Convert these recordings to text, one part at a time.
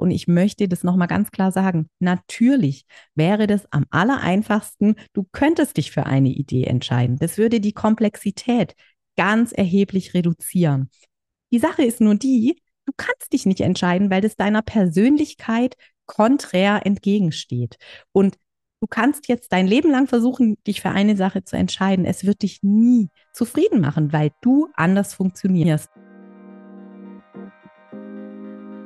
Und ich möchte das nochmal ganz klar sagen. Natürlich wäre das am aller einfachsten, du könntest dich für eine Idee entscheiden. Das würde die Komplexität ganz erheblich reduzieren. Die Sache ist nur die, du kannst dich nicht entscheiden, weil das deiner Persönlichkeit konträr entgegensteht. Und du kannst jetzt dein Leben lang versuchen, dich für eine Sache zu entscheiden. Es wird dich nie zufrieden machen, weil du anders funktionierst.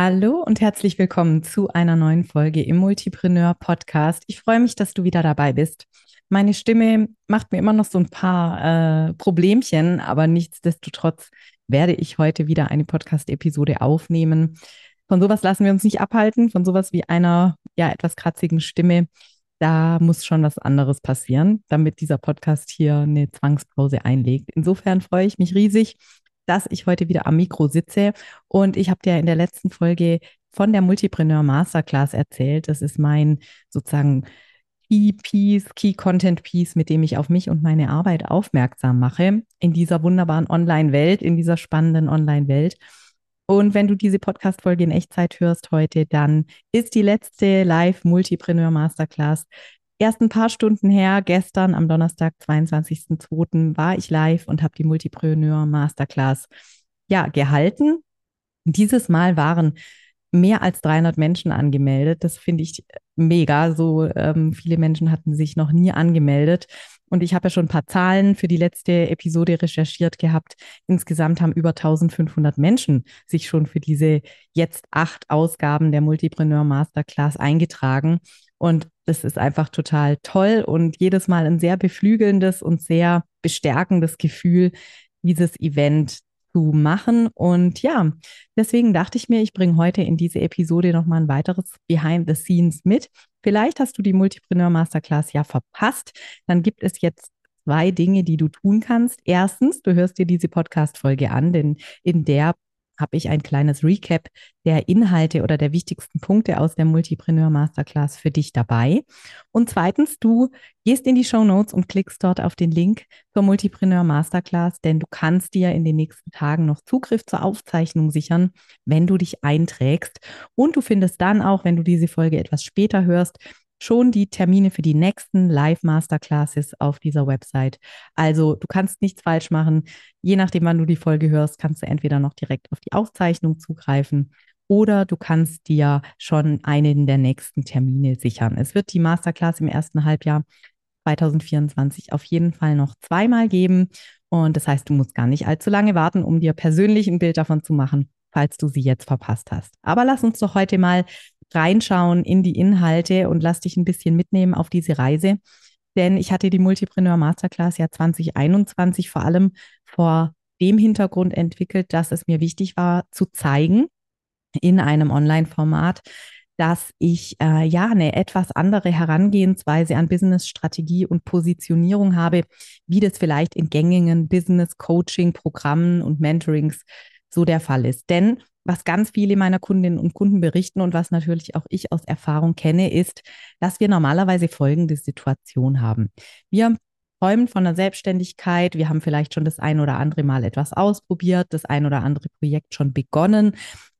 Hallo und herzlich willkommen zu einer neuen Folge im Multipreneur Podcast. Ich freue mich, dass du wieder dabei bist. Meine Stimme macht mir immer noch so ein paar äh, Problemchen, aber nichtsdestotrotz werde ich heute wieder eine Podcast-Episode aufnehmen. Von sowas lassen wir uns nicht abhalten, von sowas wie einer ja etwas kratzigen Stimme. Da muss schon was anderes passieren, damit dieser Podcast hier eine Zwangspause einlegt. Insofern freue ich mich riesig, dass ich heute wieder am Mikro sitze. Und ich habe dir in der letzten Folge von der Multipreneur Masterclass erzählt. Das ist mein sozusagen Key Piece, Key Content Piece, mit dem ich auf mich und meine Arbeit aufmerksam mache in dieser wunderbaren Online-Welt, in dieser spannenden Online-Welt. Und wenn du diese Podcast-Folge in Echtzeit hörst heute, dann ist die letzte Live-Multipreneur Masterclass erst ein paar Stunden her, gestern am Donnerstag, 22.02., war ich live und habe die Multipreneur Masterclass ja gehalten. Dieses Mal waren mehr als 300 Menschen angemeldet. Das finde ich mega. So ähm, viele Menschen hatten sich noch nie angemeldet. Und ich habe ja schon ein paar Zahlen für die letzte Episode recherchiert gehabt. Insgesamt haben über 1500 Menschen sich schon für diese jetzt acht Ausgaben der Multipreneur Masterclass eingetragen. Und das ist einfach total toll und jedes Mal ein sehr beflügelndes und sehr bestärkendes Gefühl, dieses Event zu machen. Und ja, deswegen dachte ich mir, ich bringe heute in diese Episode nochmal ein weiteres Behind the Scenes mit. Vielleicht hast du die Multipreneur Masterclass ja verpasst. Dann gibt es jetzt zwei Dinge, die du tun kannst. Erstens, du hörst dir diese Podcast-Folge an, denn in der habe ich ein kleines Recap der Inhalte oder der wichtigsten Punkte aus der Multipreneur Masterclass für dich dabei. Und zweitens, du gehst in die Show Notes und klickst dort auf den Link zur Multipreneur Masterclass, denn du kannst dir in den nächsten Tagen noch Zugriff zur Aufzeichnung sichern, wenn du dich einträgst. Und du findest dann auch, wenn du diese Folge etwas später hörst, schon die Termine für die nächsten Live-Masterclasses auf dieser Website. Also du kannst nichts falsch machen. Je nachdem, wann du die Folge hörst, kannst du entweder noch direkt auf die Aufzeichnung zugreifen oder du kannst dir schon einen der nächsten Termine sichern. Es wird die Masterclass im ersten Halbjahr 2024 auf jeden Fall noch zweimal geben. Und das heißt, du musst gar nicht allzu lange warten, um dir persönlich ein Bild davon zu machen, falls du sie jetzt verpasst hast. Aber lass uns doch heute mal reinschauen in die Inhalte und lass dich ein bisschen mitnehmen auf diese Reise. Denn ich hatte die Multipreneur Masterclass ja 2021 vor allem vor dem Hintergrund entwickelt, dass es mir wichtig war zu zeigen in einem Online-Format, dass ich äh, ja eine etwas andere Herangehensweise an Business-Strategie und Positionierung habe, wie das vielleicht in gängigen Business-Coaching-Programmen und Mentorings so der Fall ist. Denn was ganz viele meiner Kundinnen und Kunden berichten und was natürlich auch ich aus Erfahrung kenne, ist, dass wir normalerweise folgende Situation haben. Wir träumen von der Selbstständigkeit. Wir haben vielleicht schon das ein oder andere Mal etwas ausprobiert, das ein oder andere Projekt schon begonnen.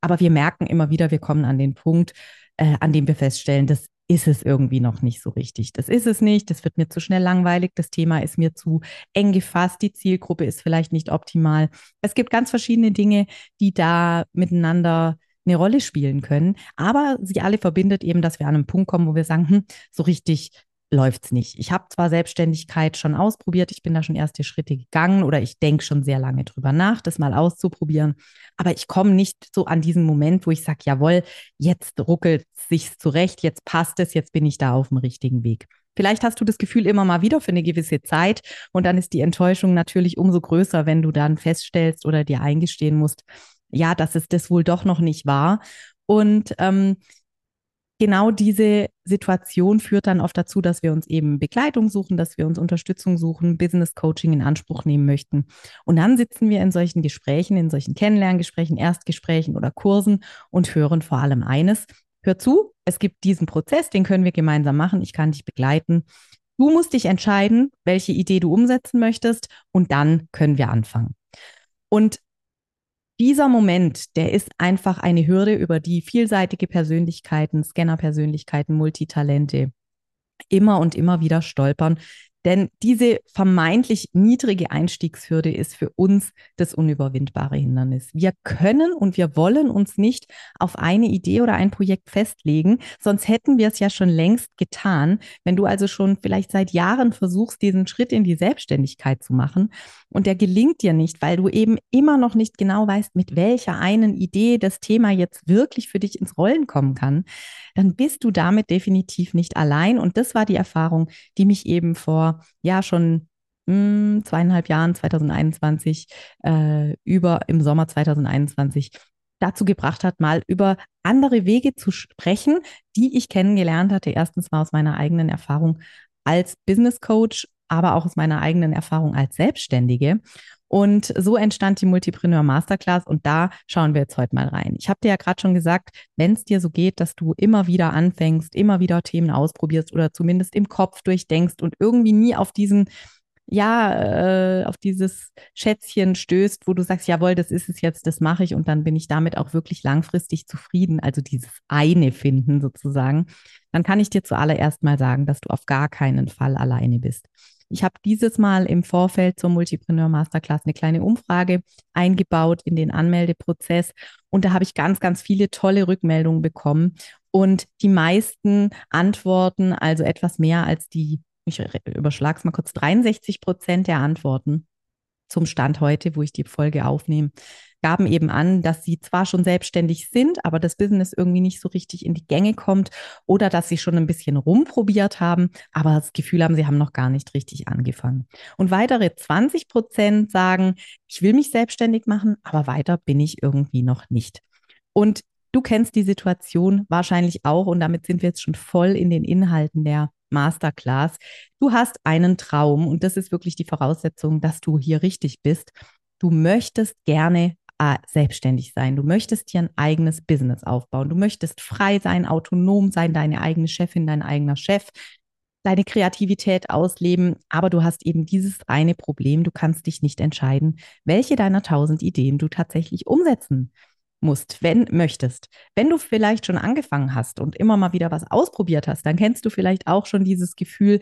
Aber wir merken immer wieder, wir kommen an den Punkt, äh, an dem wir feststellen, das ist es irgendwie noch nicht so richtig. Das ist es nicht, das wird mir zu schnell langweilig, das Thema ist mir zu eng gefasst, die Zielgruppe ist vielleicht nicht optimal. Es gibt ganz verschiedene Dinge, die da miteinander eine Rolle spielen können, aber sie alle verbindet eben, dass wir an einen Punkt kommen, wo wir sagen, hm, so richtig läuft es nicht. Ich habe zwar Selbstständigkeit schon ausprobiert, ich bin da schon erste Schritte gegangen oder ich denke schon sehr lange drüber nach, das mal auszuprobieren, aber ich komme nicht so an diesen Moment, wo ich sage, jawohl, jetzt ruckelt sich zurecht, jetzt passt es, jetzt bin ich da auf dem richtigen Weg. Vielleicht hast du das Gefühl immer mal wieder für eine gewisse Zeit und dann ist die Enttäuschung natürlich umso größer, wenn du dann feststellst oder dir eingestehen musst, ja, dass es das wohl doch noch nicht war. Und ähm, genau diese Situation führt dann oft dazu, dass wir uns eben Begleitung suchen, dass wir uns Unterstützung suchen, Business Coaching in Anspruch nehmen möchten. Und dann sitzen wir in solchen Gesprächen, in solchen Kennenlerngesprächen, Erstgesprächen oder Kursen und hören vor allem eines. Hör zu, es gibt diesen Prozess, den können wir gemeinsam machen, ich kann dich begleiten. Du musst dich entscheiden, welche Idee du umsetzen möchtest und dann können wir anfangen. Und dieser Moment, der ist einfach eine Hürde, über die vielseitige Persönlichkeiten, Scanner-Persönlichkeiten, Multitalente immer und immer wieder stolpern, denn diese vermeintlich niedrige Einstiegshürde ist für uns das unüberwindbare Hindernis. Wir können und wir wollen uns nicht auf eine Idee oder ein Projekt festlegen, sonst hätten wir es ja schon längst getan. Wenn du also schon vielleicht seit Jahren versuchst, diesen Schritt in die Selbstständigkeit zu machen und der gelingt dir nicht, weil du eben immer noch nicht genau weißt, mit welcher einen Idee das Thema jetzt wirklich für dich ins Rollen kommen kann, dann bist du damit definitiv nicht allein. Und das war die Erfahrung, die mich eben vor, ja, schon mh, hm, zweieinhalb Jahren, 2021, äh, über im Sommer 2021 dazu gebracht hat, mal über andere Wege zu sprechen, die ich kennengelernt hatte. Erstens mal aus meiner eigenen Erfahrung als Business Coach, aber auch aus meiner eigenen Erfahrung als Selbstständige. Und so entstand die Multipreneur Masterclass und da schauen wir jetzt heute mal rein. Ich habe dir ja gerade schon gesagt, wenn es dir so geht, dass du immer wieder anfängst, immer wieder Themen ausprobierst oder zumindest im Kopf durchdenkst und irgendwie nie auf diesen ja, äh, auf dieses Schätzchen stößt, wo du sagst, jawohl, das ist es jetzt, das mache ich und dann bin ich damit auch wirklich langfristig zufrieden, also dieses eine finden sozusagen, dann kann ich dir zuallererst mal sagen, dass du auf gar keinen Fall alleine bist. Ich habe dieses Mal im Vorfeld zur Multipreneur Masterclass eine kleine Umfrage eingebaut in den Anmeldeprozess. Und da habe ich ganz, ganz viele tolle Rückmeldungen bekommen. Und die meisten Antworten, also etwas mehr als die, ich überschlage es mal kurz, 63 Prozent der Antworten zum Stand heute, wo ich die Folge aufnehme, gaben eben an, dass sie zwar schon selbstständig sind, aber das Business irgendwie nicht so richtig in die Gänge kommt oder dass sie schon ein bisschen rumprobiert haben, aber das Gefühl haben, sie haben noch gar nicht richtig angefangen. Und weitere 20 Prozent sagen, ich will mich selbstständig machen, aber weiter bin ich irgendwie noch nicht. Und du kennst die Situation wahrscheinlich auch und damit sind wir jetzt schon voll in den Inhalten der Masterclass. Du hast einen Traum und das ist wirklich die Voraussetzung, dass du hier richtig bist. Du möchtest gerne äh, selbstständig sein. Du möchtest dir ein eigenes Business aufbauen. Du möchtest frei sein, autonom sein, deine eigene Chefin, dein eigener Chef, deine Kreativität ausleben. Aber du hast eben dieses eine Problem. Du kannst dich nicht entscheiden, welche deiner tausend Ideen du tatsächlich umsetzen musst, wenn möchtest. Wenn du vielleicht schon angefangen hast und immer mal wieder was ausprobiert hast, dann kennst du vielleicht auch schon dieses Gefühl,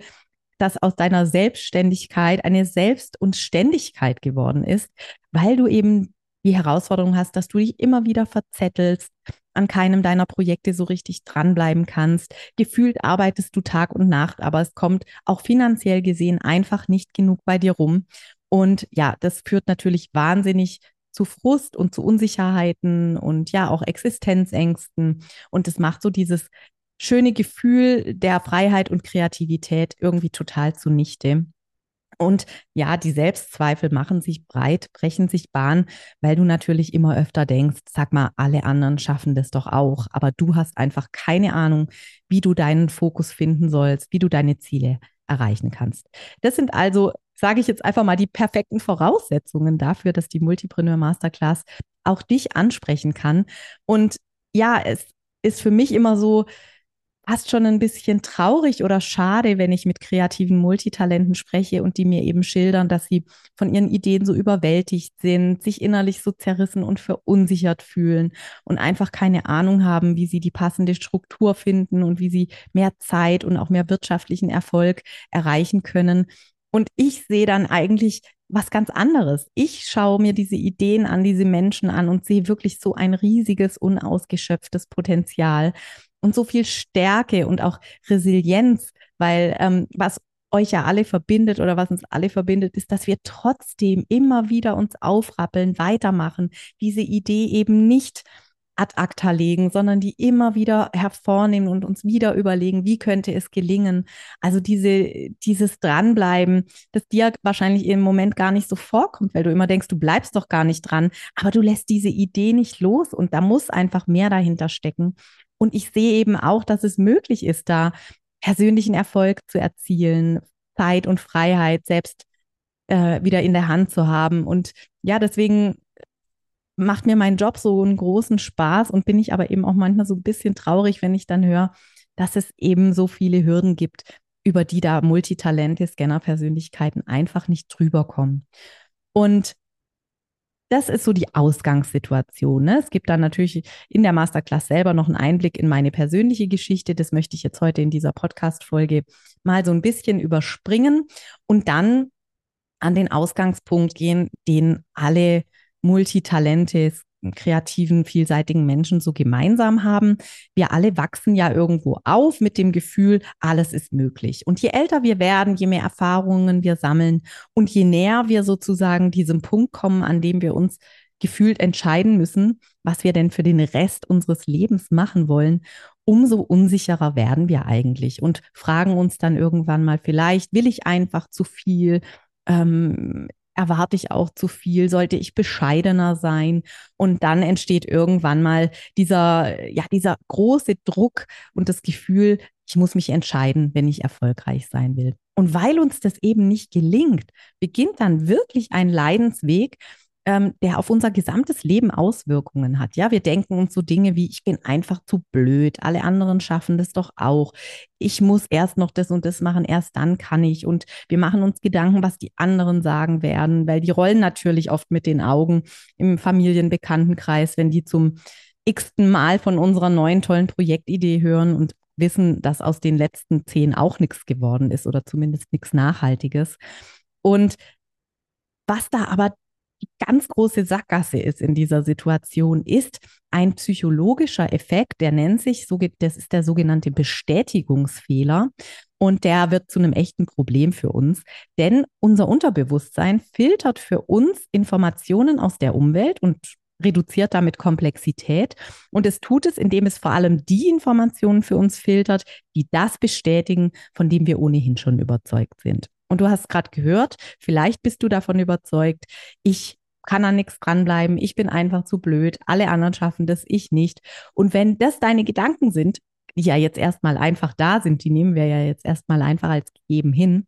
dass aus deiner Selbstständigkeit eine Selbst- und Ständigkeit geworden ist, weil du eben die Herausforderung hast, dass du dich immer wieder verzettelst, an keinem deiner Projekte so richtig dranbleiben kannst. Gefühlt arbeitest du Tag und Nacht, aber es kommt auch finanziell gesehen einfach nicht genug bei dir rum. Und ja, das führt natürlich wahnsinnig zu Frust und zu Unsicherheiten und ja auch Existenzängsten. Und es macht so dieses schöne Gefühl der Freiheit und Kreativität irgendwie total zunichte. Und ja, die Selbstzweifel machen sich breit, brechen sich Bahn, weil du natürlich immer öfter denkst, sag mal, alle anderen schaffen das doch auch, aber du hast einfach keine Ahnung, wie du deinen Fokus finden sollst, wie du deine Ziele erreichen kannst. Das sind also sage ich jetzt einfach mal, die perfekten Voraussetzungen dafür, dass die Multipreneur Masterclass auch dich ansprechen kann. Und ja, es ist für mich immer so, fast schon ein bisschen traurig oder schade, wenn ich mit kreativen Multitalenten spreche und die mir eben schildern, dass sie von ihren Ideen so überwältigt sind, sich innerlich so zerrissen und verunsichert fühlen und einfach keine Ahnung haben, wie sie die passende Struktur finden und wie sie mehr Zeit und auch mehr wirtschaftlichen Erfolg erreichen können. Und ich sehe dann eigentlich was ganz anderes. Ich schaue mir diese Ideen an, diese Menschen an und sehe wirklich so ein riesiges, unausgeschöpftes Potenzial und so viel Stärke und auch Resilienz, weil ähm, was euch ja alle verbindet oder was uns alle verbindet, ist, dass wir trotzdem immer wieder uns aufrappeln, weitermachen, diese Idee eben nicht ad acta legen, sondern die immer wieder hervornehmen und uns wieder überlegen, wie könnte es gelingen. Also diese, dieses Dranbleiben, das dir wahrscheinlich im Moment gar nicht so vorkommt, weil du immer denkst, du bleibst doch gar nicht dran, aber du lässt diese Idee nicht los und da muss einfach mehr dahinter stecken. Und ich sehe eben auch, dass es möglich ist, da persönlichen Erfolg zu erzielen, Zeit und Freiheit selbst äh, wieder in der Hand zu haben. Und ja, deswegen macht mir mein Job so einen großen Spaß und bin ich aber eben auch manchmal so ein bisschen traurig, wenn ich dann höre, dass es eben so viele Hürden gibt, über die da Multitalente, Scanner-Persönlichkeiten einfach nicht drüber kommen. Und das ist so die Ausgangssituation. Ne? Es gibt dann natürlich in der Masterclass selber noch einen Einblick in meine persönliche Geschichte. Das möchte ich jetzt heute in dieser Podcast-Folge mal so ein bisschen überspringen und dann an den Ausgangspunkt gehen, den alle Multitalente, kreativen, vielseitigen Menschen so gemeinsam haben. Wir alle wachsen ja irgendwo auf mit dem Gefühl, alles ist möglich. Und je älter wir werden, je mehr Erfahrungen wir sammeln und je näher wir sozusagen diesem Punkt kommen, an dem wir uns gefühlt entscheiden müssen, was wir denn für den Rest unseres Lebens machen wollen, umso unsicherer werden wir eigentlich und fragen uns dann irgendwann mal vielleicht, will ich einfach zu viel? Ähm, erwarte ich auch zu viel? Sollte ich bescheidener sein? Und dann entsteht irgendwann mal dieser, ja, dieser große Druck und das Gefühl, ich muss mich entscheiden, wenn ich erfolgreich sein will. Und weil uns das eben nicht gelingt, beginnt dann wirklich ein Leidensweg, ähm, der auf unser gesamtes Leben Auswirkungen hat. Ja, wir denken uns so Dinge wie, ich bin einfach zu blöd, alle anderen schaffen das doch auch. Ich muss erst noch das und das machen, erst dann kann ich. Und wir machen uns Gedanken, was die anderen sagen werden, weil die rollen natürlich oft mit den Augen im Familienbekanntenkreis, wenn die zum x-ten Mal von unserer neuen tollen Projektidee hören und wissen, dass aus den letzten zehn auch nichts geworden ist oder zumindest nichts Nachhaltiges. Und was da aber ganz große Sackgasse ist in dieser Situation, ist ein psychologischer Effekt, der nennt sich, das ist der sogenannte Bestätigungsfehler. Und der wird zu einem echten Problem für uns, denn unser Unterbewusstsein filtert für uns Informationen aus der Umwelt und reduziert damit Komplexität. Und es tut es, indem es vor allem die Informationen für uns filtert, die das bestätigen, von dem wir ohnehin schon überzeugt sind. Und du hast gerade gehört, vielleicht bist du davon überzeugt, ich kann an nichts dranbleiben, ich bin einfach zu blöd, alle anderen schaffen das, ich nicht. Und wenn das deine Gedanken sind, die ja jetzt erstmal einfach da sind, die nehmen wir ja jetzt erstmal einfach als gegeben hin,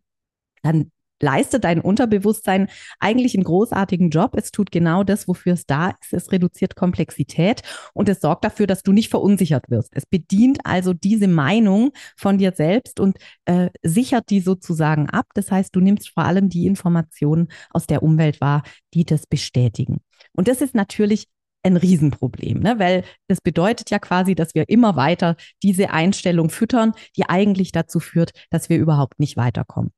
dann leistet dein Unterbewusstsein eigentlich einen großartigen Job. Es tut genau das, wofür es da ist. Es reduziert Komplexität und es sorgt dafür, dass du nicht verunsichert wirst. Es bedient also diese Meinung von dir selbst und äh, sichert die sozusagen ab. Das heißt, du nimmst vor allem die Informationen aus der Umwelt wahr, die das bestätigen. Und das ist natürlich ein Riesenproblem, ne? weil das bedeutet ja quasi, dass wir immer weiter diese Einstellung füttern, die eigentlich dazu führt, dass wir überhaupt nicht weiterkommen.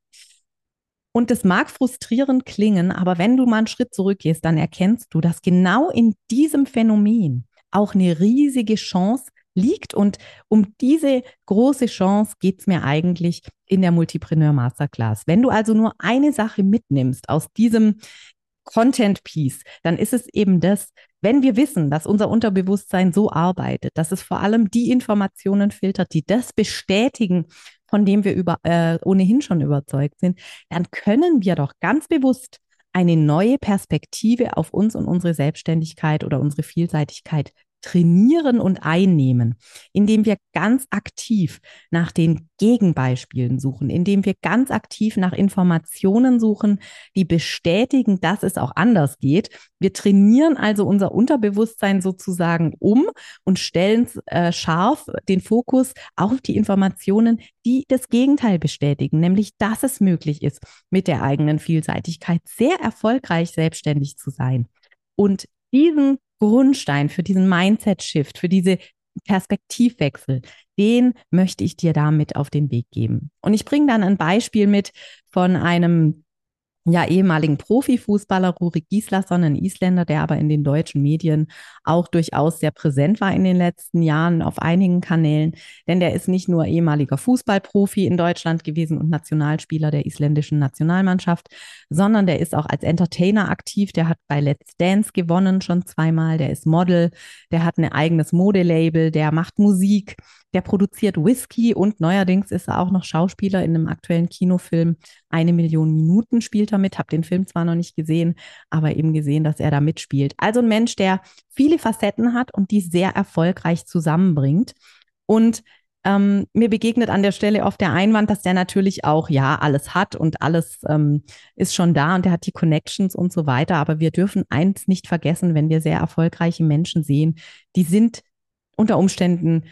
Und das mag frustrierend klingen, aber wenn du mal einen Schritt zurückgehst, dann erkennst du, dass genau in diesem Phänomen auch eine riesige Chance liegt. Und um diese große Chance geht es mir eigentlich in der Multipreneur Masterclass. Wenn du also nur eine Sache mitnimmst aus diesem Content Piece, dann ist es eben das, wenn wir wissen, dass unser Unterbewusstsein so arbeitet, dass es vor allem die Informationen filtert, die das bestätigen, von dem wir über, äh, ohnehin schon überzeugt sind, dann können wir doch ganz bewusst eine neue Perspektive auf uns und unsere Selbstständigkeit oder unsere Vielseitigkeit trainieren und einnehmen, indem wir ganz aktiv nach den Gegenbeispielen suchen, indem wir ganz aktiv nach Informationen suchen, die bestätigen, dass es auch anders geht. Wir trainieren also unser Unterbewusstsein sozusagen um und stellen äh, scharf den Fokus auf die Informationen, die das Gegenteil bestätigen, nämlich dass es möglich ist, mit der eigenen Vielseitigkeit sehr erfolgreich selbstständig zu sein. Und diesen Grundstein für diesen Mindset-Shift, für diese Perspektivwechsel, den möchte ich dir damit auf den Weg geben. Und ich bringe dann ein Beispiel mit von einem ja, ehemaligen Profifußballer Rurik Gislason, ein Isländer, der aber in den deutschen Medien auch durchaus sehr präsent war in den letzten Jahren auf einigen Kanälen. Denn der ist nicht nur ehemaliger Fußballprofi in Deutschland gewesen und Nationalspieler der isländischen Nationalmannschaft, sondern der ist auch als Entertainer aktiv. Der hat bei Let's Dance gewonnen schon zweimal. Der ist Model. Der hat ein eigenes Modelabel. Der macht Musik. Der produziert Whisky und neuerdings ist er auch noch Schauspieler in einem aktuellen Kinofilm. Eine Million Minuten spielt er mit. Hab den Film zwar noch nicht gesehen, aber eben gesehen, dass er da mitspielt. Also ein Mensch, der viele Facetten hat und die sehr erfolgreich zusammenbringt. Und ähm, mir begegnet an der Stelle oft der Einwand, dass der natürlich auch, ja, alles hat und alles ähm, ist schon da und der hat die Connections und so weiter. Aber wir dürfen eins nicht vergessen, wenn wir sehr erfolgreiche Menschen sehen, die sind unter Umständen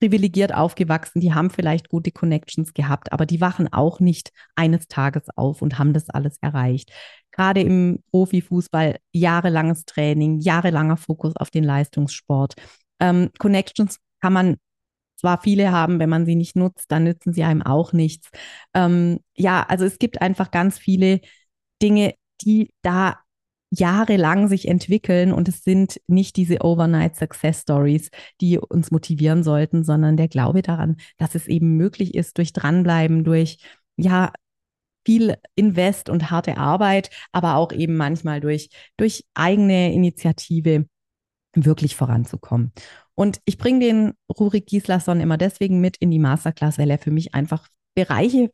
privilegiert aufgewachsen, die haben vielleicht gute Connections gehabt, aber die wachen auch nicht eines Tages auf und haben das alles erreicht. Gerade im Profifußball jahrelanges Training, jahrelanger Fokus auf den Leistungssport. Ähm, Connections kann man zwar viele haben, wenn man sie nicht nutzt, dann nützen sie einem auch nichts. Ähm, ja, also es gibt einfach ganz viele Dinge, die da jahrelang sich entwickeln und es sind nicht diese Overnight Success Stories, die uns motivieren sollten, sondern der Glaube daran, dass es eben möglich ist durch dranbleiben, durch ja viel Invest und harte Arbeit, aber auch eben manchmal durch durch eigene Initiative wirklich voranzukommen. Und ich bringe den Rurik Gislason immer deswegen mit in die Masterclass, weil er für mich einfach Bereiche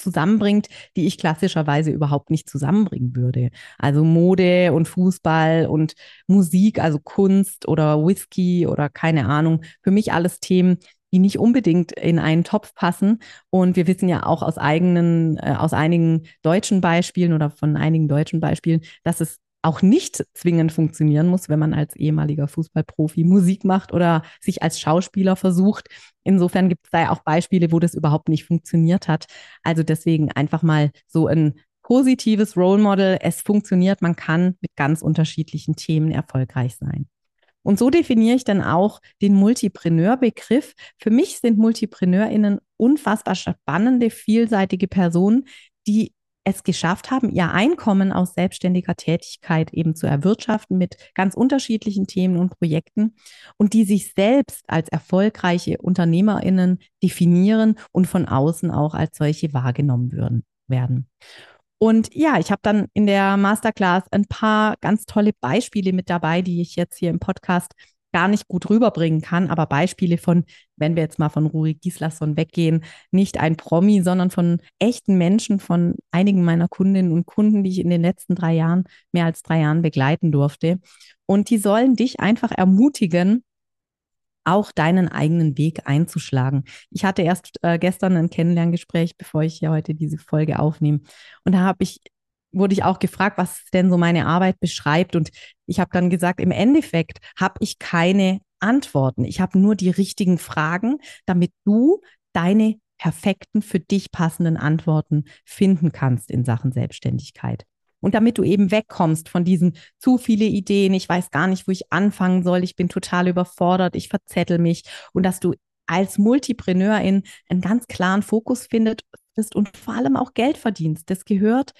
zusammenbringt, die ich klassischerweise überhaupt nicht zusammenbringen würde. Also Mode und Fußball und Musik, also Kunst oder Whisky oder keine Ahnung. Für mich alles Themen, die nicht unbedingt in einen Topf passen. Und wir wissen ja auch aus eigenen, äh, aus einigen deutschen Beispielen oder von einigen deutschen Beispielen, dass es auch nicht zwingend funktionieren muss, wenn man als ehemaliger Fußballprofi Musik macht oder sich als Schauspieler versucht. Insofern gibt es da ja auch Beispiele, wo das überhaupt nicht funktioniert hat. Also deswegen einfach mal so ein positives Role Model. Es funktioniert, man kann mit ganz unterschiedlichen Themen erfolgreich sein. Und so definiere ich dann auch den Multipreneur-Begriff. Für mich sind MultipreneurInnen unfassbar spannende, vielseitige Personen, die es geschafft haben, ihr Einkommen aus selbstständiger Tätigkeit eben zu erwirtschaften mit ganz unterschiedlichen Themen und Projekten und die sich selbst als erfolgreiche Unternehmerinnen definieren und von außen auch als solche wahrgenommen würden, werden. Und ja, ich habe dann in der Masterclass ein paar ganz tolle Beispiele mit dabei, die ich jetzt hier im Podcast gar nicht gut rüberbringen kann. Aber Beispiele von, wenn wir jetzt mal von Ruri Gislason weggehen, nicht ein Promi, sondern von echten Menschen, von einigen meiner Kundinnen und Kunden, die ich in den letzten drei Jahren, mehr als drei Jahren begleiten durfte. Und die sollen dich einfach ermutigen, auch deinen eigenen Weg einzuschlagen. Ich hatte erst äh, gestern ein Kennenlerngespräch, bevor ich hier heute diese Folge aufnehme. Und da habe ich wurde ich auch gefragt, was denn so meine Arbeit beschreibt. Und ich habe dann gesagt, im Endeffekt habe ich keine Antworten. Ich habe nur die richtigen Fragen, damit du deine perfekten, für dich passenden Antworten finden kannst in Sachen Selbstständigkeit. Und damit du eben wegkommst von diesen zu viele Ideen, ich weiß gar nicht, wo ich anfangen soll, ich bin total überfordert, ich verzettel mich und dass du als Multipreneurin einen ganz klaren Fokus findest und vor allem auch Geld verdienst. Das gehört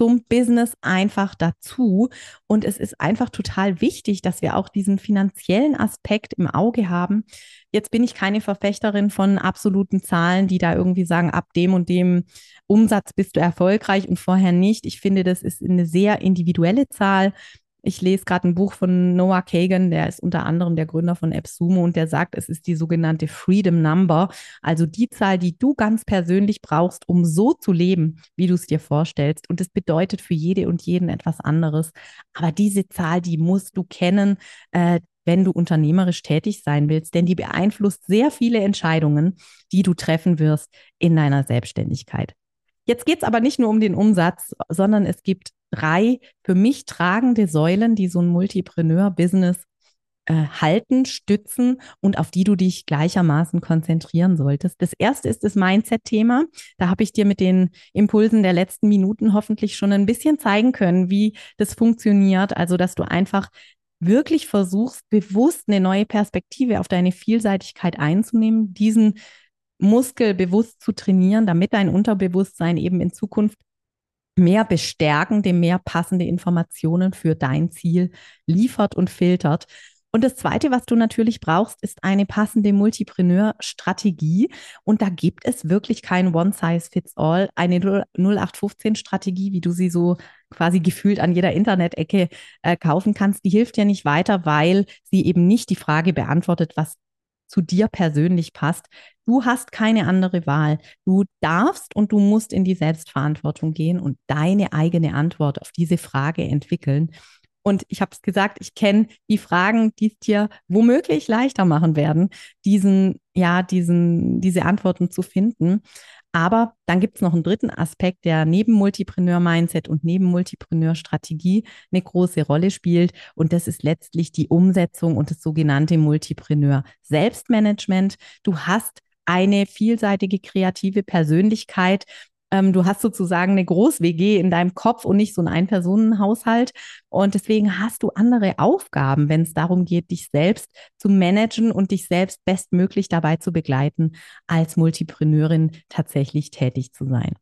zum Business einfach dazu. Und es ist einfach total wichtig, dass wir auch diesen finanziellen Aspekt im Auge haben. Jetzt bin ich keine Verfechterin von absoluten Zahlen, die da irgendwie sagen, ab dem und dem Umsatz bist du erfolgreich und vorher nicht. Ich finde, das ist eine sehr individuelle Zahl. Ich lese gerade ein Buch von Noah Kagan, der ist unter anderem der Gründer von AppSumo und der sagt, es ist die sogenannte Freedom Number, also die Zahl, die du ganz persönlich brauchst, um so zu leben, wie du es dir vorstellst. Und es bedeutet für jede und jeden etwas anderes. Aber diese Zahl, die musst du kennen, äh, wenn du unternehmerisch tätig sein willst, denn die beeinflusst sehr viele Entscheidungen, die du treffen wirst in deiner Selbstständigkeit. Jetzt geht es aber nicht nur um den Umsatz, sondern es gibt drei für mich tragende Säulen, die so ein Multipreneur-Business äh, halten, stützen und auf die du dich gleichermaßen konzentrieren solltest. Das erste ist das Mindset-Thema. Da habe ich dir mit den Impulsen der letzten Minuten hoffentlich schon ein bisschen zeigen können, wie das funktioniert. Also, dass du einfach wirklich versuchst, bewusst eine neue Perspektive auf deine Vielseitigkeit einzunehmen, diesen Muskel bewusst zu trainieren, damit dein Unterbewusstsein eben in Zukunft mehr bestärkende, mehr passende Informationen für dein Ziel liefert und filtert. Und das Zweite, was du natürlich brauchst, ist eine passende Multipreneur-Strategie. Und da gibt es wirklich kein One-Size-Fits-All, eine 0815-Strategie, wie du sie so quasi gefühlt an jeder Internetecke äh, kaufen kannst. Die hilft dir nicht weiter, weil sie eben nicht die Frage beantwortet, was zu dir persönlich passt. Du hast keine andere Wahl. Du darfst und du musst in die Selbstverantwortung gehen und deine eigene Antwort auf diese Frage entwickeln. Und ich habe es gesagt, ich kenne die Fragen, die es dir womöglich leichter machen werden, diesen, ja, diesen, diese Antworten zu finden. Aber dann gibt es noch einen dritten Aspekt, der neben Multipreneur-Mindset und neben Multipreneur-Strategie eine große Rolle spielt. Und das ist letztlich die Umsetzung und das sogenannte Multipreneur-Selbstmanagement. Du hast eine vielseitige kreative Persönlichkeit ähm, du hast sozusagen eine Groß-WG in deinem Kopf und nicht so einen Ein-Personen-Haushalt. Und deswegen hast du andere Aufgaben, wenn es darum geht, dich selbst zu managen und dich selbst bestmöglich dabei zu begleiten, als Multipreneurin tatsächlich tätig zu sein.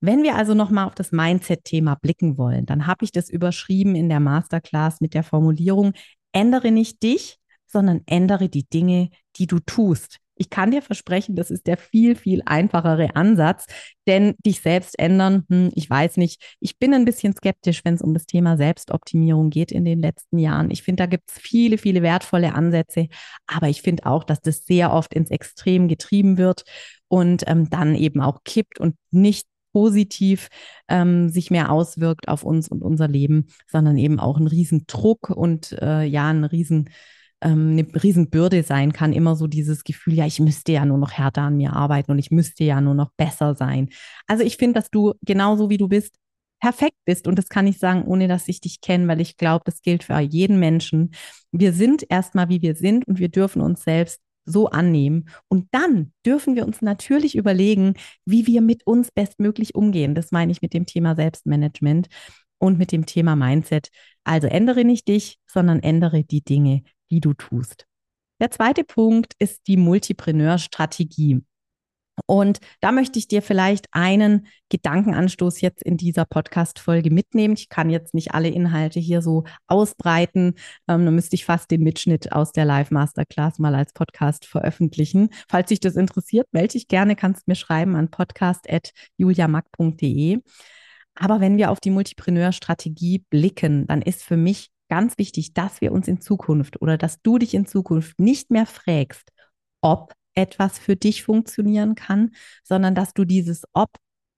Wenn wir also nochmal auf das Mindset-Thema blicken wollen, dann habe ich das überschrieben in der Masterclass mit der Formulierung, ändere nicht dich, sondern ändere die Dinge, die du tust. Ich kann dir versprechen, das ist der viel, viel einfachere Ansatz, denn dich selbst ändern, hm, ich weiß nicht. Ich bin ein bisschen skeptisch, wenn es um das Thema Selbstoptimierung geht in den letzten Jahren. Ich finde, da gibt es viele, viele wertvolle Ansätze, aber ich finde auch, dass das sehr oft ins Extrem getrieben wird und ähm, dann eben auch kippt und nicht positiv ähm, sich mehr auswirkt auf uns und unser Leben, sondern eben auch ein Riesendruck und äh, ja, ein riesen ähm, eine Riesenbürde sein kann, immer so dieses Gefühl, ja, ich müsste ja nur noch härter an mir arbeiten und ich müsste ja nur noch besser sein. Also ich finde, dass du genauso wie du bist, perfekt bist. Und das kann ich sagen, ohne dass ich dich kenne, weil ich glaube, das gilt für jeden Menschen. Wir sind erstmal, wie wir sind und wir dürfen uns selbst so annehmen. Und dann dürfen wir uns natürlich überlegen, wie wir mit uns bestmöglich umgehen. Das meine ich mit dem Thema Selbstmanagement und mit dem Thema Mindset. Also ändere nicht dich, sondern ändere die Dinge, die du tust. Der zweite Punkt ist die Multipreneur-Strategie. Und da möchte ich dir vielleicht einen Gedankenanstoß jetzt in dieser Podcast-Folge mitnehmen. Ich kann jetzt nicht alle Inhalte hier so ausbreiten. Ähm, dann müsste ich fast den Mitschnitt aus der Live-Masterclass mal als Podcast veröffentlichen. Falls dich das interessiert, melde dich gerne, kannst mir schreiben an podcast.juliamack.de. Aber wenn wir auf die Multipreneur-Strategie blicken, dann ist für mich ganz wichtig, dass wir uns in Zukunft oder dass du dich in Zukunft nicht mehr fragst, ob etwas für dich funktionieren kann, sondern dass du dieses Ob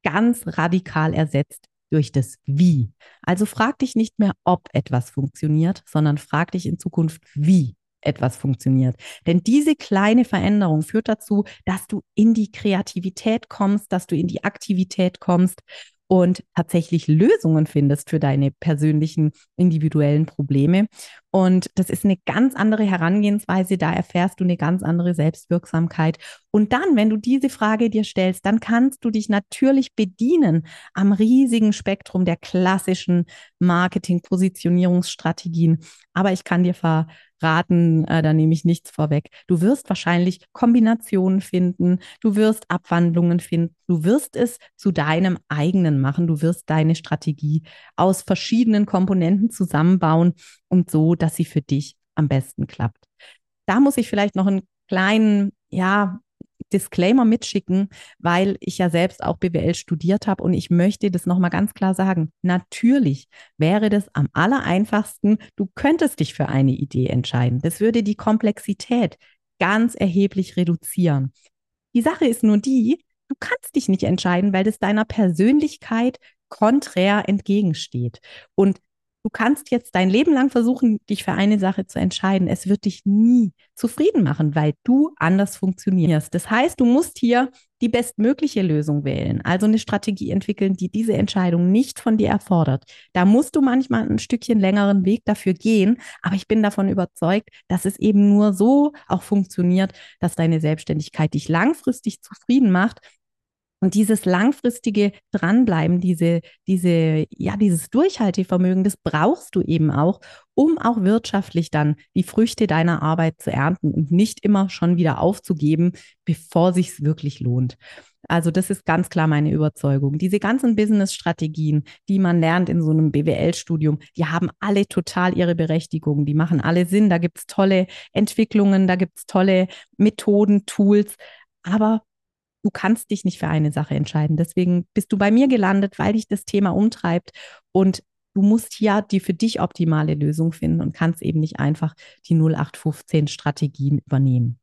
ganz radikal ersetzt durch das Wie. Also frag dich nicht mehr, ob etwas funktioniert, sondern frag dich in Zukunft, wie etwas funktioniert. Denn diese kleine Veränderung führt dazu, dass du in die Kreativität kommst, dass du in die Aktivität kommst und tatsächlich Lösungen findest für deine persönlichen individuellen Probleme. Und das ist eine ganz andere Herangehensweise, da erfährst du eine ganz andere Selbstwirksamkeit. Und dann, wenn du diese Frage dir stellst, dann kannst du dich natürlich bedienen am riesigen Spektrum der klassischen Marketing-Positionierungsstrategien. Aber ich kann dir ver raten, äh, da nehme ich nichts vorweg. Du wirst wahrscheinlich Kombinationen finden, du wirst Abwandlungen finden, du wirst es zu deinem eigenen machen, du wirst deine Strategie aus verschiedenen Komponenten zusammenbauen und so, dass sie für dich am besten klappt. Da muss ich vielleicht noch einen kleinen, ja, Disclaimer mitschicken, weil ich ja selbst auch BWL studiert habe und ich möchte das nochmal ganz klar sagen. Natürlich wäre das am allereinfachsten, du könntest dich für eine Idee entscheiden. Das würde die Komplexität ganz erheblich reduzieren. Die Sache ist nur die, du kannst dich nicht entscheiden, weil das deiner Persönlichkeit konträr entgegensteht. Und Du kannst jetzt dein Leben lang versuchen, dich für eine Sache zu entscheiden. Es wird dich nie zufrieden machen, weil du anders funktionierst. Das heißt, du musst hier die bestmögliche Lösung wählen, also eine Strategie entwickeln, die diese Entscheidung nicht von dir erfordert. Da musst du manchmal ein Stückchen längeren Weg dafür gehen, aber ich bin davon überzeugt, dass es eben nur so auch funktioniert, dass deine Selbstständigkeit dich langfristig zufrieden macht und dieses langfristige Dranbleiben, diese, diese, ja, dieses Durchhaltevermögen, das brauchst du eben auch, um auch wirtschaftlich dann die Früchte deiner Arbeit zu ernten und nicht immer schon wieder aufzugeben, bevor sich's wirklich lohnt. Also das ist ganz klar meine Überzeugung. Diese ganzen Business-Strategien, die man lernt in so einem BWL-Studium, die haben alle total ihre Berechtigung. Die machen alle Sinn. Da gibt's tolle Entwicklungen, da gibt's tolle Methoden, Tools. Aber du kannst dich nicht für eine Sache entscheiden. Deswegen bist du bei mir gelandet, weil dich das Thema umtreibt und du musst ja die für dich optimale Lösung finden und kannst eben nicht einfach die 0815 Strategien übernehmen.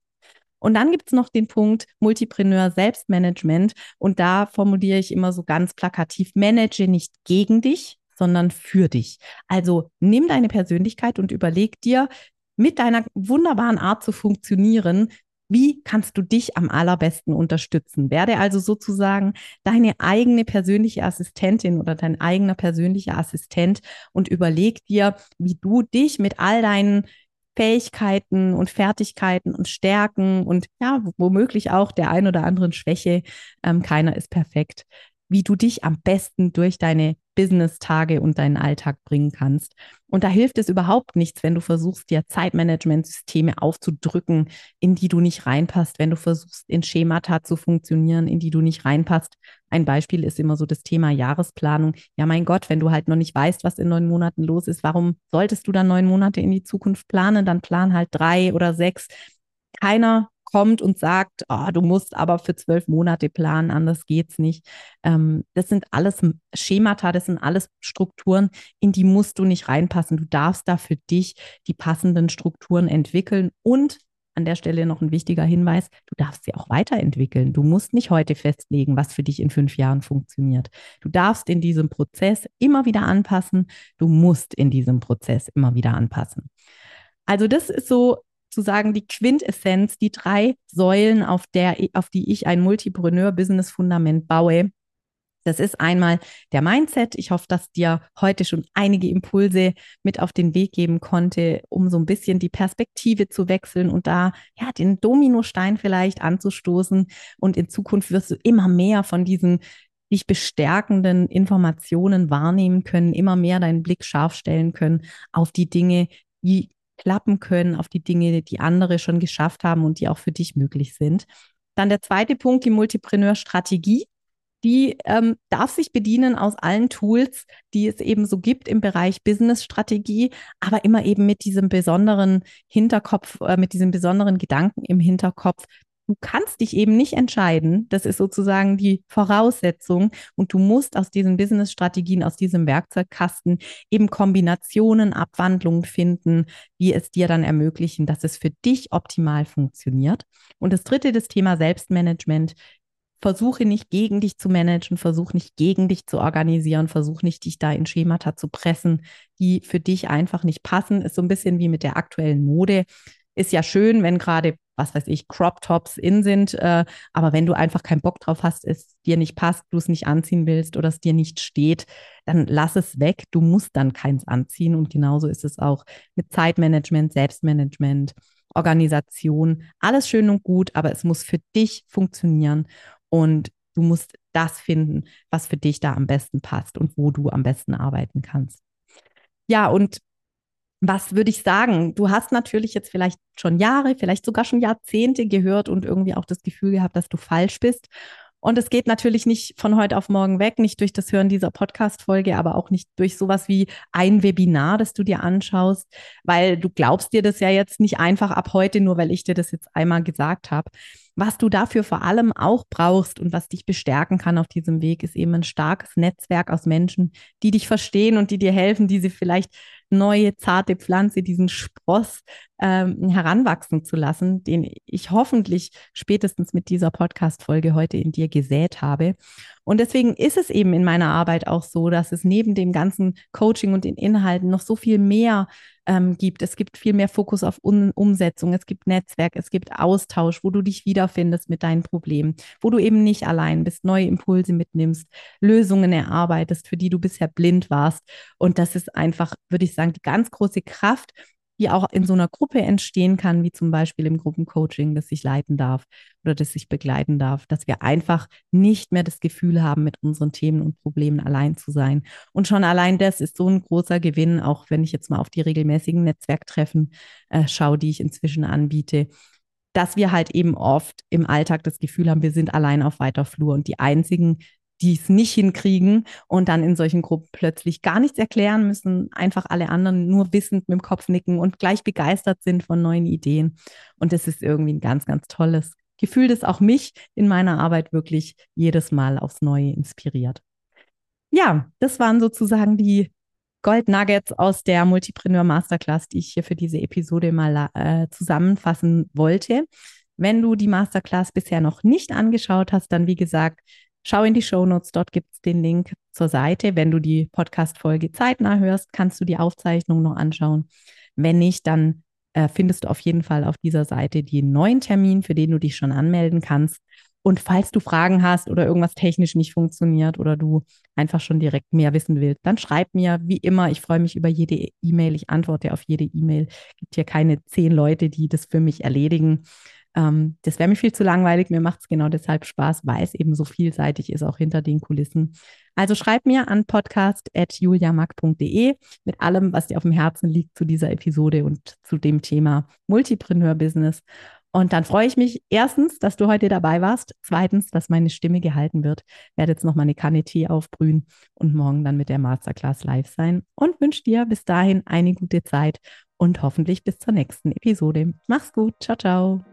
Und dann gibt es noch den Punkt Multipreneur Selbstmanagement. Und da formuliere ich immer so ganz plakativ, manage nicht gegen dich, sondern für dich. Also nimm deine Persönlichkeit und überleg dir, mit deiner wunderbaren Art zu funktionieren, wie kannst du dich am allerbesten unterstützen? Werde also sozusagen deine eigene persönliche Assistentin oder dein eigener persönlicher Assistent und überleg dir, wie du dich mit all deinen Fähigkeiten und Fertigkeiten und Stärken und ja, womöglich auch der ein oder anderen Schwäche, ähm, keiner ist perfekt, wie du dich am besten durch deine Business-Tage und deinen Alltag bringen kannst. Und da hilft es überhaupt nichts, wenn du versuchst, dir Zeitmanagement-Systeme aufzudrücken, in die du nicht reinpasst, wenn du versuchst, in Schemata zu funktionieren, in die du nicht reinpasst. Ein Beispiel ist immer so das Thema Jahresplanung. Ja, mein Gott, wenn du halt noch nicht weißt, was in neun Monaten los ist, warum solltest du dann neun Monate in die Zukunft planen? Dann plan halt drei oder sechs. Keiner kommt und sagt, oh, du musst aber für zwölf Monate planen, anders geht's nicht. Ähm, das sind alles Schemata, das sind alles Strukturen, in die musst du nicht reinpassen. Du darfst da für dich die passenden Strukturen entwickeln und an der Stelle noch ein wichtiger Hinweis, du darfst sie auch weiterentwickeln. Du musst nicht heute festlegen, was für dich in fünf Jahren funktioniert. Du darfst in diesem Prozess immer wieder anpassen. Du musst in diesem Prozess immer wieder anpassen. Also das ist so sozusagen die Quintessenz, die drei Säulen, auf, der, auf die ich ein Multipreneur-Business-Fundament baue. Das ist einmal der Mindset. Ich hoffe, dass dir heute schon einige Impulse mit auf den Weg geben konnte, um so ein bisschen die Perspektive zu wechseln und da ja den Dominostein vielleicht anzustoßen. Und in Zukunft wirst du immer mehr von diesen dich bestärkenden Informationen wahrnehmen können, immer mehr deinen Blick scharf stellen können auf die Dinge, die klappen können, auf die Dinge, die andere schon geschafft haben und die auch für dich möglich sind. Dann der zweite Punkt, die Multipreneur-Strategie. Die ähm, darf sich bedienen aus allen Tools, die es eben so gibt im Bereich Business-Strategie, aber immer eben mit diesem besonderen Hinterkopf, äh, mit diesem besonderen Gedanken im Hinterkopf, du kannst dich eben nicht entscheiden. Das ist sozusagen die Voraussetzung. Und du musst aus diesen Business-Strategien, aus diesem Werkzeugkasten eben Kombinationen, Abwandlungen finden, die es dir dann ermöglichen, dass es für dich optimal funktioniert. Und das dritte, das Thema Selbstmanagement. Versuche nicht gegen dich zu managen, versuch nicht gegen dich zu organisieren, versuch nicht dich da in Schemata zu pressen, die für dich einfach nicht passen. Ist so ein bisschen wie mit der aktuellen Mode ist ja schön, wenn gerade was weiß ich, Crop Tops in sind. Äh, aber wenn du einfach keinen Bock drauf hast, es dir nicht passt, du es nicht anziehen willst oder es dir nicht steht, dann lass es weg. Du musst dann keins anziehen. Und genauso ist es auch mit Zeitmanagement, Selbstmanagement, Organisation. Alles schön und gut, aber es muss für dich funktionieren. Und du musst das finden, was für dich da am besten passt und wo du am besten arbeiten kannst. Ja, und was würde ich sagen? Du hast natürlich jetzt vielleicht schon Jahre, vielleicht sogar schon Jahrzehnte gehört und irgendwie auch das Gefühl gehabt, dass du falsch bist. Und es geht natürlich nicht von heute auf morgen weg, nicht durch das Hören dieser Podcast-Folge, aber auch nicht durch sowas wie ein Webinar, das du dir anschaust, weil du glaubst dir das ja jetzt nicht einfach ab heute, nur weil ich dir das jetzt einmal gesagt habe. Was du dafür vor allem auch brauchst und was dich bestärken kann auf diesem Weg, ist eben ein starkes Netzwerk aus Menschen, die dich verstehen und die dir helfen, diese vielleicht neue, zarte Pflanze, diesen Spross ähm, heranwachsen zu lassen, den ich hoffentlich spätestens mit dieser Podcast-Folge heute in dir gesät habe. Und deswegen ist es eben in meiner Arbeit auch so, dass es neben dem ganzen Coaching und den Inhalten noch so viel mehr ähm, gibt. Es gibt viel mehr Fokus auf Un Umsetzung, es gibt Netzwerk, es gibt Austausch, wo du dich wiederfindest mit deinen Problemen, wo du eben nicht allein bist, neue Impulse mitnimmst, Lösungen erarbeitest, für die du bisher blind warst. Und das ist einfach, würde ich sagen, die ganz große Kraft, die auch in so einer Gruppe entstehen kann, wie zum Beispiel im Gruppencoaching, das ich leiten darf oder das ich begleiten darf, dass wir einfach nicht mehr das Gefühl haben, mit unseren Themen und Problemen allein zu sein. Und schon allein das ist so ein großer Gewinn, auch wenn ich jetzt mal auf die regelmäßigen Netzwerktreffen äh, schaue, die ich inzwischen anbiete dass wir halt eben oft im Alltag das Gefühl haben, wir sind allein auf weiter Flur und die einzigen, die es nicht hinkriegen und dann in solchen Gruppen plötzlich gar nichts erklären müssen, einfach alle anderen nur wissend mit dem Kopf nicken und gleich begeistert sind von neuen Ideen. Und das ist irgendwie ein ganz, ganz tolles Gefühl, das auch mich in meiner Arbeit wirklich jedes Mal aufs Neue inspiriert. Ja, das waren sozusagen die Gold Nuggets aus der Multipreneur Masterclass, die ich hier für diese Episode mal äh, zusammenfassen wollte. Wenn du die Masterclass bisher noch nicht angeschaut hast, dann wie gesagt, Schau in die Show Notes, dort gibt es den Link zur Seite. Wenn du die Podcast-Folge zeitnah hörst, kannst du die Aufzeichnung noch anschauen. Wenn nicht, dann äh, findest du auf jeden Fall auf dieser Seite den neuen Termin, für den du dich schon anmelden kannst. Und falls du Fragen hast oder irgendwas technisch nicht funktioniert oder du einfach schon direkt mehr wissen willst, dann schreib mir wie immer. Ich freue mich über jede E-Mail. Ich antworte auf jede E-Mail. Es gibt hier keine zehn Leute, die das für mich erledigen. Ähm, das wäre mir viel zu langweilig. Mir macht es genau deshalb Spaß, weil es eben so vielseitig ist, auch hinter den Kulissen. Also schreib mir an podcast.juliamack.de mit allem, was dir auf dem Herzen liegt zu dieser Episode und zu dem Thema Multipreneur-Business. Und dann freue ich mich erstens, dass du heute dabei warst. Zweitens, dass meine Stimme gehalten wird. Werde jetzt noch mal eine Kanne Tee aufbrühen und morgen dann mit der Masterclass live sein. Und wünsche dir bis dahin eine gute Zeit und hoffentlich bis zur nächsten Episode. Mach's gut. Ciao, ciao.